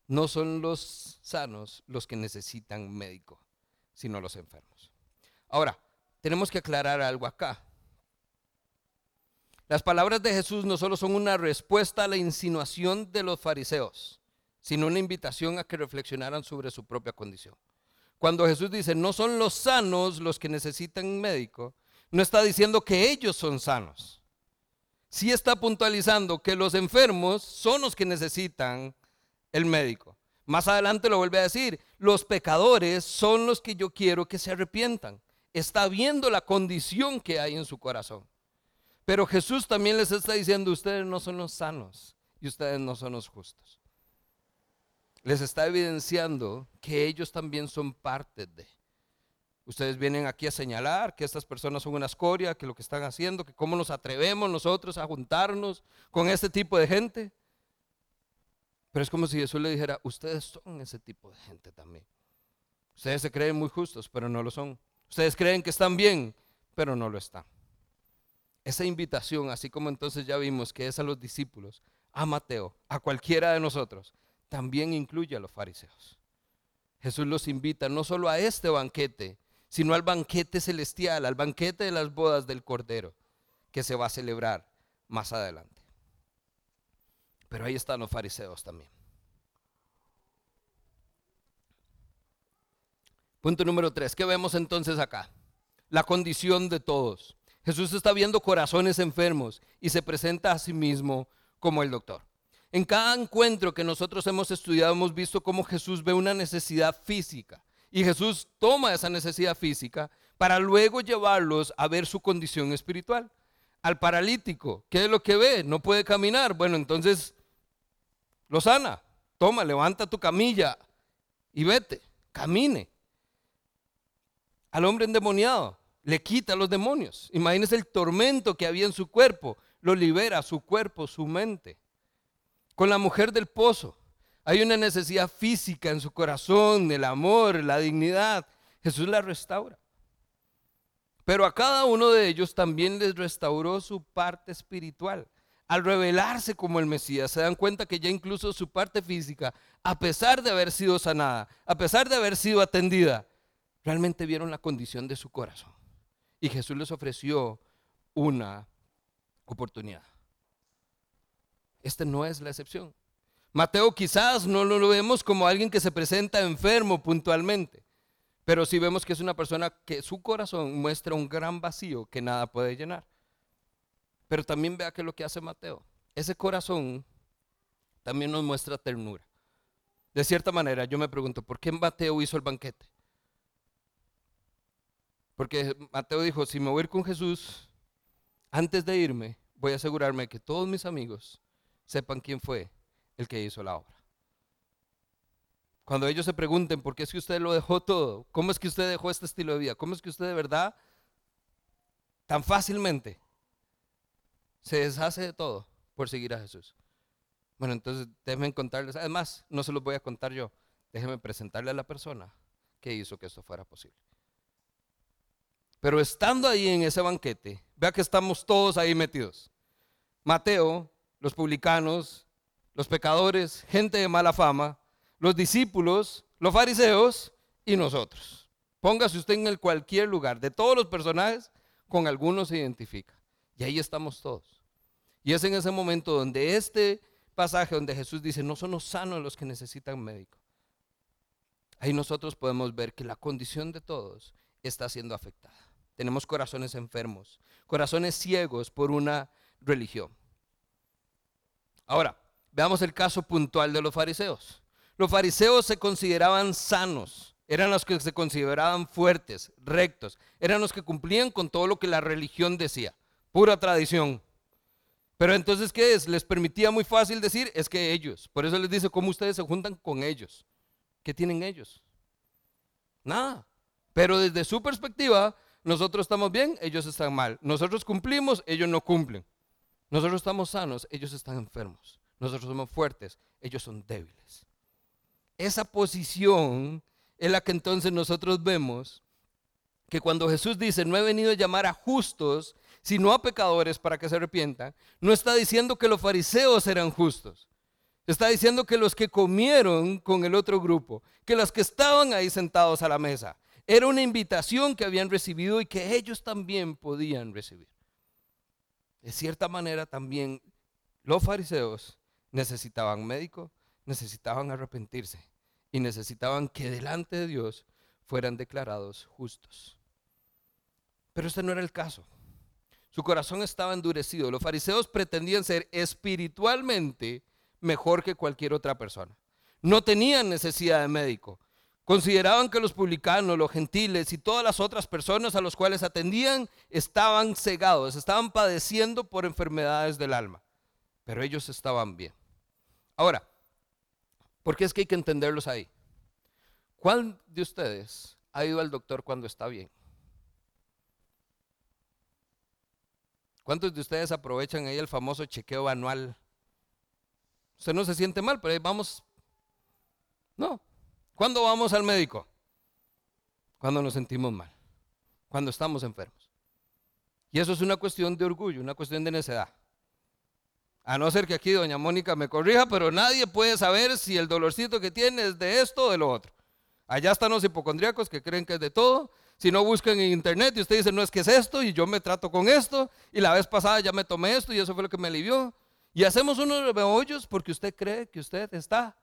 no son los sanos los que necesitan médico, sino los enfermos. Ahora, tenemos que aclarar algo acá. Las palabras de Jesús no solo son una respuesta a la insinuación de los fariseos, sino una invitación a que reflexionaran sobre su propia condición. Cuando Jesús dice, no son los sanos los que necesitan médico, no está diciendo que ellos son sanos. Sí está puntualizando que los enfermos son los que necesitan el médico. Más adelante lo vuelve a decir, los pecadores son los que yo quiero que se arrepientan. Está viendo la condición que hay en su corazón. Pero Jesús también les está diciendo, ustedes no son los sanos y ustedes no son los justos. Les está evidenciando que ellos también son parte de. Ustedes vienen aquí a señalar que estas personas son una escoria, que lo que están haciendo, que cómo nos atrevemos nosotros a juntarnos con este tipo de gente. Pero es como si Jesús le dijera, ustedes son ese tipo de gente también. Ustedes se creen muy justos, pero no lo son. Ustedes creen que están bien, pero no lo están. Esa invitación, así como entonces ya vimos que es a los discípulos, a Mateo, a cualquiera de nosotros, también incluye a los fariseos. Jesús los invita no solo a este banquete, sino al banquete celestial, al banquete de las bodas del Cordero, que se va a celebrar más adelante. Pero ahí están los fariseos también. Punto número tres. ¿Qué vemos entonces acá? La condición de todos. Jesús está viendo corazones enfermos y se presenta a sí mismo como el doctor. En cada encuentro que nosotros hemos estudiado hemos visto cómo Jesús ve una necesidad física y Jesús toma esa necesidad física para luego llevarlos a ver su condición espiritual. Al paralítico, ¿qué es lo que ve? No puede caminar. Bueno, entonces lo sana. Toma, levanta tu camilla y vete, camine. Al hombre endemoniado le quita los demonios. Imagínese el tormento que había en su cuerpo, lo libera su cuerpo, su mente. Con la mujer del pozo, hay una necesidad física en su corazón, el amor, la dignidad. Jesús la restaura. Pero a cada uno de ellos también les restauró su parte espiritual al revelarse como el Mesías, se dan cuenta que ya incluso su parte física, a pesar de haber sido sanada, a pesar de haber sido atendida, realmente vieron la condición de su corazón. Y Jesús les ofreció una oportunidad. Este no es la excepción. Mateo quizás no lo vemos como alguien que se presenta enfermo puntualmente, pero sí vemos que es una persona que su corazón muestra un gran vacío que nada puede llenar. Pero también vea que lo que hace Mateo. Ese corazón también nos muestra ternura. De cierta manera, yo me pregunto, ¿por qué Mateo hizo el banquete? Porque Mateo dijo, si me voy a ir con Jesús, antes de irme, voy a asegurarme que todos mis amigos sepan quién fue el que hizo la obra. Cuando ellos se pregunten, ¿por qué es que usted lo dejó todo? ¿Cómo es que usted dejó este estilo de vida? ¿Cómo es que usted de verdad tan fácilmente se deshace de todo por seguir a Jesús? Bueno, entonces déjenme contarles, además, no se los voy a contar yo, déjenme presentarle a la persona que hizo que esto fuera posible. Pero estando ahí en ese banquete, vea que estamos todos ahí metidos. Mateo, los publicanos, los pecadores, gente de mala fama, los discípulos, los fariseos y nosotros. Póngase usted en el cualquier lugar, de todos los personajes, con algunos se identifica. Y ahí estamos todos. Y es en ese momento donde este pasaje, donde Jesús dice, no son los sanos los que necesitan médico. Ahí nosotros podemos ver que la condición de todos está siendo afectada. Tenemos corazones enfermos, corazones ciegos por una religión. Ahora, veamos el caso puntual de los fariseos. Los fariseos se consideraban sanos, eran los que se consideraban fuertes, rectos, eran los que cumplían con todo lo que la religión decía, pura tradición. Pero entonces, ¿qué es? Les permitía muy fácil decir, es que ellos, por eso les dice, ¿cómo ustedes se juntan con ellos? ¿Qué tienen ellos? Nada. Pero desde su perspectiva, nosotros estamos bien, ellos están mal. Nosotros cumplimos, ellos no cumplen. Nosotros estamos sanos, ellos están enfermos. Nosotros somos fuertes, ellos son débiles. Esa posición es la que entonces nosotros vemos que cuando Jesús dice, no he venido a llamar a justos, sino a pecadores para que se arrepientan, no está diciendo que los fariseos eran justos. Está diciendo que los que comieron con el otro grupo, que los que estaban ahí sentados a la mesa, era una invitación que habían recibido y que ellos también podían recibir. De cierta manera también los fariseos necesitaban médico, necesitaban arrepentirse y necesitaban que delante de Dios fueran declarados justos. Pero este no era el caso. Su corazón estaba endurecido. Los fariseos pretendían ser espiritualmente mejor que cualquier otra persona. No tenían necesidad de médico. Consideraban que los publicanos, los gentiles y todas las otras personas a los cuales atendían estaban cegados, estaban padeciendo por enfermedades del alma. Pero ellos estaban bien. Ahora, porque es que hay que entenderlos ahí. ¿Cuál de ustedes ha ido al doctor cuando está bien? ¿Cuántos de ustedes aprovechan ahí el famoso chequeo anual? Usted no se siente mal, pero ahí vamos. No. ¿Cuándo vamos al médico? Cuando nos sentimos mal, cuando estamos enfermos. Y eso es una cuestión de orgullo, una cuestión de necedad. A no ser que aquí doña Mónica me corrija, pero nadie puede saber si el dolorcito que tiene es de esto o de lo otro. Allá están los hipocondríacos que creen que es de todo. Si no buscan en internet y usted dice, no es que es esto y yo me trato con esto y la vez pasada ya me tomé esto y eso fue lo que me alivió. Y hacemos unos hoyos porque usted cree que usted está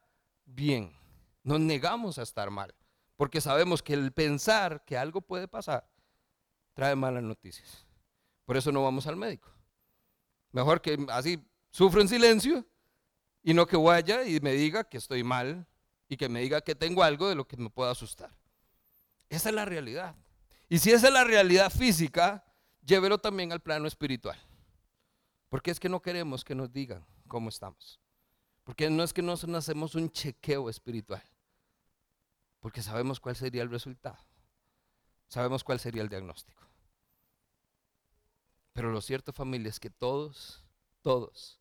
bien. Nos negamos a estar mal porque sabemos que el pensar que algo puede pasar trae malas noticias. Por eso no vamos al médico. Mejor que así Sufro en silencio y no que vaya y me diga que estoy mal y que me diga que tengo algo de lo que me pueda asustar. Esa es la realidad. Y si esa es la realidad física, llévelo también al plano espiritual. Porque es que no queremos que nos digan cómo estamos. Porque no es que nos hacemos un chequeo espiritual. Porque sabemos cuál sería el resultado. Sabemos cuál sería el diagnóstico. Pero lo cierto familia es que todos, todos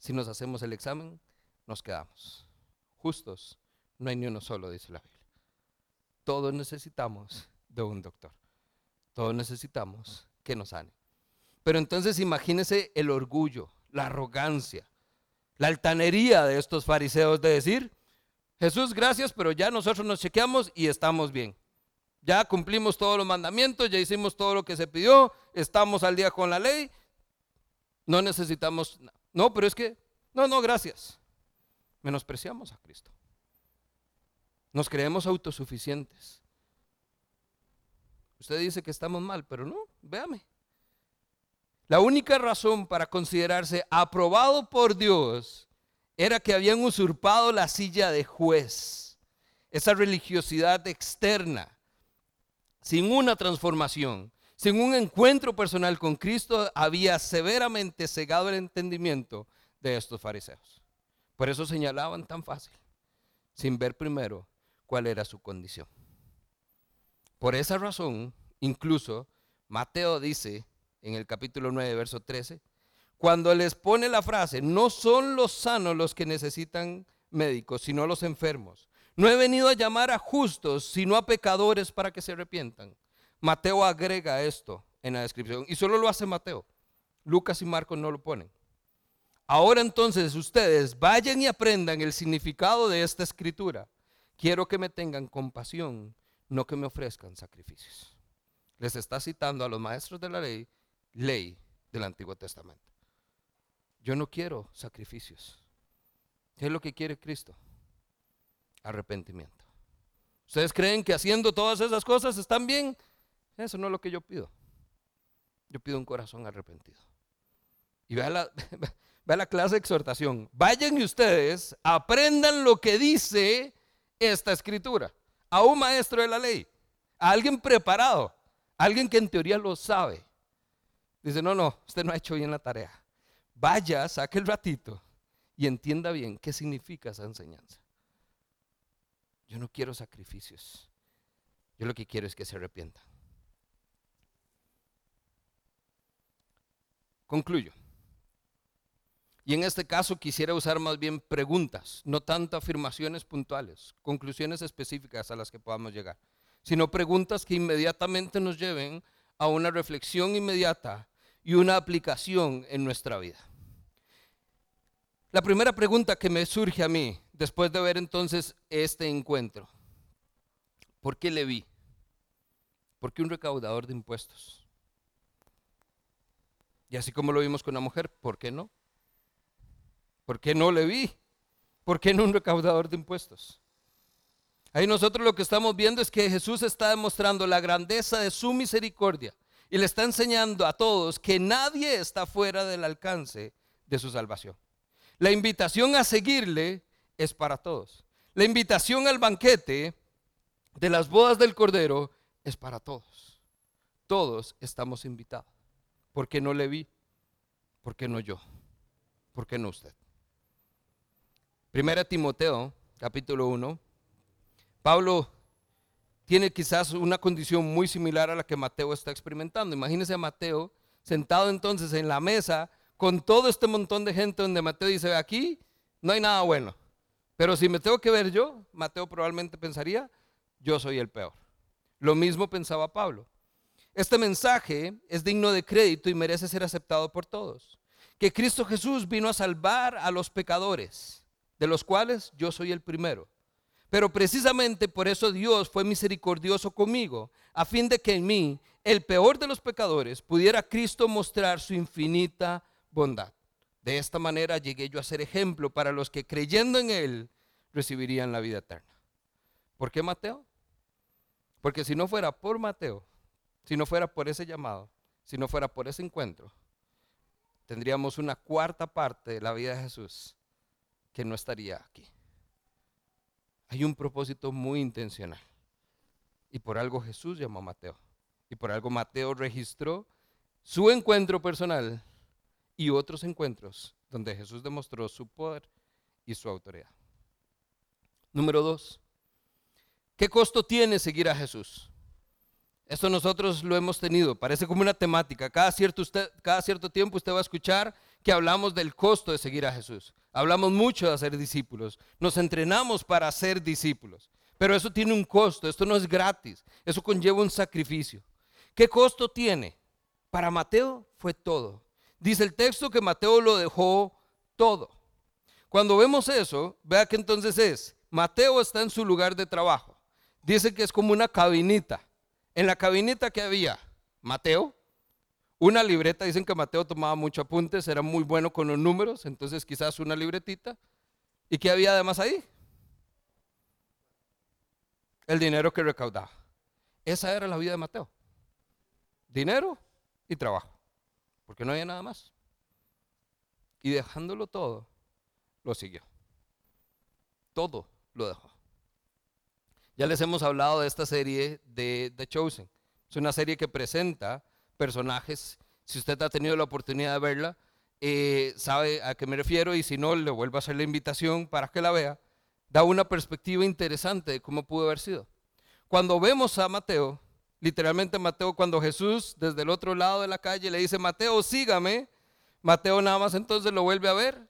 si nos hacemos el examen, nos quedamos. Justos, no hay ni uno solo, dice la Biblia. Todos necesitamos de un doctor. Todos necesitamos que nos sane. Pero entonces imagínese el orgullo, la arrogancia, la altanería de estos fariseos de decir, Jesús, gracias, pero ya nosotros nos chequeamos y estamos bien. Ya cumplimos todos los mandamientos, ya hicimos todo lo que se pidió, estamos al día con la ley, no necesitamos. No, pero es que, no, no, gracias. Menospreciamos a Cristo. Nos creemos autosuficientes. Usted dice que estamos mal, pero no, véame. La única razón para considerarse aprobado por Dios era que habían usurpado la silla de juez. Esa religiosidad externa, sin una transformación, sin un encuentro personal con Cristo, había severamente cegado el entendimiento de estos fariseos. Por eso señalaban tan fácil. sin ver primero cuál era su condición. Por esa razón, incluso Mateo dice en el capítulo 9, verso 13, cuando les pone la frase, no son los sanos los que necesitan médicos, sino los enfermos. No he venido a llamar a justos, sino a pecadores para que se arrepientan. Mateo agrega esto en la descripción y solo lo hace Mateo. Lucas y Marcos no lo ponen. Ahora entonces ustedes vayan y aprendan el significado de esta escritura. Quiero que me tengan compasión, no que me ofrezcan sacrificios. Les está citando a los maestros de la ley, ley del Antiguo Testamento. Yo no quiero sacrificios. ¿Qué es lo que quiere Cristo? Arrepentimiento. ¿Ustedes creen que haciendo todas esas cosas están bien? Eso no es lo que yo pido. Yo pido un corazón arrepentido. Y vea la, la clase de exhortación. Vayan y ustedes aprendan lo que dice esta escritura. A un maestro de la ley. A alguien preparado. A alguien que en teoría lo sabe. Dice, no, no, usted no ha hecho bien la tarea. Vaya, saque el ratito y entienda bien qué significa esa enseñanza. Yo no quiero sacrificios. Yo lo que quiero es que se arrepientan. Concluyo. Y en este caso quisiera usar más bien preguntas, no tanto afirmaciones puntuales, conclusiones específicas a las que podamos llegar, sino preguntas que inmediatamente nos lleven a una reflexión inmediata y una aplicación en nuestra vida. La primera pregunta que me surge a mí, después de ver entonces este encuentro, ¿por qué le vi? ¿Por qué un recaudador de impuestos? Y así como lo vimos con la mujer, ¿por qué no? ¿Por qué no le vi? ¿Por qué no un recaudador de impuestos? Ahí nosotros lo que estamos viendo es que Jesús está demostrando la grandeza de su misericordia y le está enseñando a todos que nadie está fuera del alcance de su salvación. La invitación a seguirle es para todos. La invitación al banquete de las bodas del Cordero es para todos. Todos estamos invitados. ¿Por qué no le vi? ¿Por qué no yo? ¿Por qué no usted? Primera Timoteo, capítulo 1. Pablo tiene quizás una condición muy similar a la que Mateo está experimentando. Imagínese a Mateo sentado entonces en la mesa con todo este montón de gente donde Mateo dice, aquí no hay nada bueno. Pero si me tengo que ver yo, Mateo probablemente pensaría, yo soy el peor. Lo mismo pensaba Pablo. Este mensaje es digno de crédito y merece ser aceptado por todos. Que Cristo Jesús vino a salvar a los pecadores, de los cuales yo soy el primero. Pero precisamente por eso Dios fue misericordioso conmigo, a fin de que en mí, el peor de los pecadores, pudiera Cristo mostrar su infinita bondad. De esta manera llegué yo a ser ejemplo para los que creyendo en Él recibirían la vida eterna. ¿Por qué Mateo? Porque si no fuera por Mateo, si no fuera por ese llamado, si no fuera por ese encuentro, tendríamos una cuarta parte de la vida de Jesús que no estaría aquí. Hay un propósito muy intencional. Y por algo Jesús llamó a Mateo. Y por algo Mateo registró su encuentro personal y otros encuentros donde Jesús demostró su poder y su autoridad. Número dos, ¿qué costo tiene seguir a Jesús? Esto nosotros lo hemos tenido, parece como una temática. Cada cierto, cada cierto tiempo usted va a escuchar que hablamos del costo de seguir a Jesús. Hablamos mucho de hacer discípulos. Nos entrenamos para ser discípulos. Pero eso tiene un costo, esto no es gratis. Eso conlleva un sacrificio. ¿Qué costo tiene? Para Mateo fue todo. Dice el texto que Mateo lo dejó todo. Cuando vemos eso, vea que entonces es, Mateo está en su lugar de trabajo. Dice que es como una cabinita en la cabineta que había Mateo, una libreta, dicen que Mateo tomaba muchos apuntes, era muy bueno con los números, entonces quizás una libretita. ¿Y qué había además ahí? El dinero que recaudaba. Esa era la vida de Mateo. Dinero y trabajo, porque no había nada más. Y dejándolo todo, lo siguió. Todo lo dejó. Ya les hemos hablado de esta serie de The Chosen. Es una serie que presenta personajes. Si usted ha tenido la oportunidad de verla, eh, sabe a qué me refiero y si no, le vuelvo a hacer la invitación para que la vea. da una perspectiva interesante de cómo pudo haber sido. Cuando vemos a Mateo, literalmente Mateo, cuando Jesús desde el otro lado de la calle le dice, Mateo, sígame, Mateo nada más entonces lo vuelve a ver,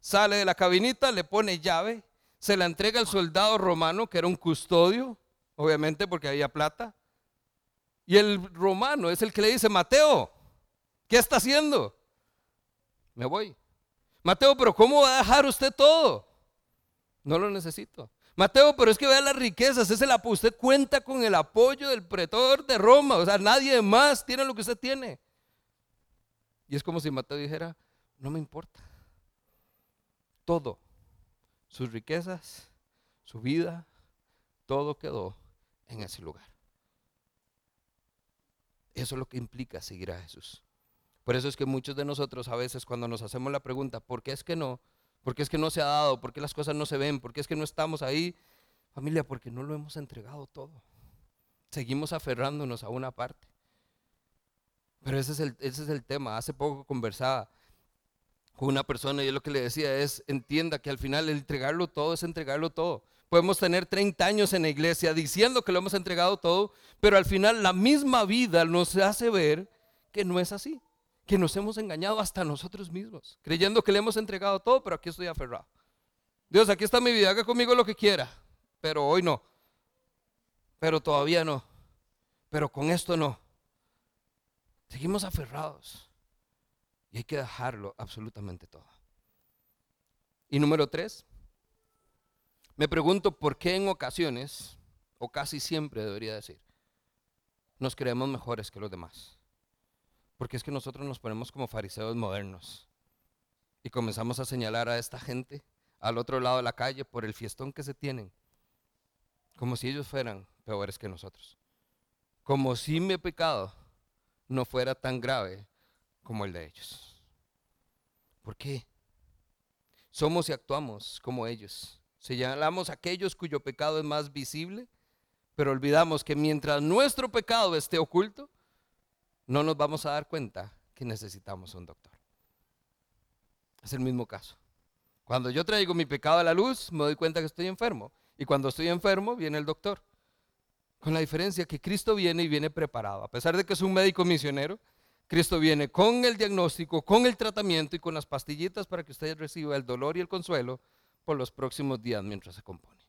sale de la cabinita, le pone llave, se la entrega al soldado romano, que era un custodio, obviamente porque había plata, y el romano es el que le dice, Mateo, ¿qué está haciendo? Me voy. Mateo, pero ¿cómo va a dejar usted todo? No lo necesito. Mateo, pero es que vea las riquezas, es el, usted cuenta con el apoyo del pretor de Roma, o sea, nadie más tiene lo que usted tiene. Y es como si Mateo dijera, no me importa. Todo, sus riquezas, su vida, todo quedó en ese lugar. Eso es lo que implica seguir a Jesús. Por eso es que muchos de nosotros a veces cuando nos hacemos la pregunta, ¿por qué es que no? ¿Por qué es que no se ha dado? ¿Por qué las cosas no se ven? ¿Por qué es que no estamos ahí? Familia, porque no lo hemos entregado todo. Seguimos aferrándonos a una parte. Pero ese es el, ese es el tema. Hace poco conversaba con una persona y yo lo que le decía es, entienda que al final el entregarlo todo es entregarlo todo. Podemos tener 30 años en la iglesia diciendo que lo hemos entregado todo, pero al final la misma vida nos hace ver que no es así que nos hemos engañado hasta nosotros mismos, creyendo que le hemos entregado todo, pero aquí estoy aferrado. Dios, aquí está mi vida, haga conmigo lo que quiera, pero hoy no, pero todavía no, pero con esto no. Seguimos aferrados y hay que dejarlo absolutamente todo. Y número tres, me pregunto por qué en ocasiones, o casi siempre debería decir, nos creemos mejores que los demás. Porque es que nosotros nos ponemos como fariseos modernos y comenzamos a señalar a esta gente al otro lado de la calle por el fiestón que se tienen, como si ellos fueran peores que nosotros. Como si mi pecado no fuera tan grave como el de ellos. ¿Por qué? Somos y actuamos como ellos. Señalamos a aquellos cuyo pecado es más visible, pero olvidamos que mientras nuestro pecado esté oculto, no nos vamos a dar cuenta que necesitamos un doctor. Es el mismo caso. Cuando yo traigo mi pecado a la luz, me doy cuenta que estoy enfermo. Y cuando estoy enfermo, viene el doctor. Con la diferencia que Cristo viene y viene preparado. A pesar de que es un médico misionero, Cristo viene con el diagnóstico, con el tratamiento y con las pastillitas para que usted reciba el dolor y el consuelo por los próximos días mientras se compone.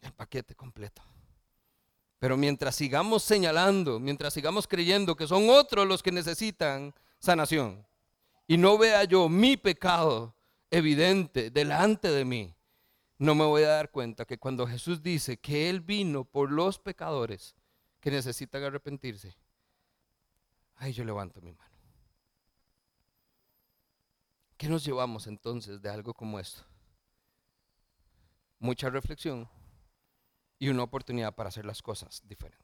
El paquete completo. Pero mientras sigamos señalando, mientras sigamos creyendo que son otros los que necesitan sanación, y no vea yo mi pecado evidente delante de mí, no me voy a dar cuenta que cuando Jesús dice que Él vino por los pecadores que necesitan arrepentirse, ahí yo levanto mi mano. ¿Qué nos llevamos entonces de algo como esto? Mucha reflexión y una oportunidad para hacer las cosas diferentes.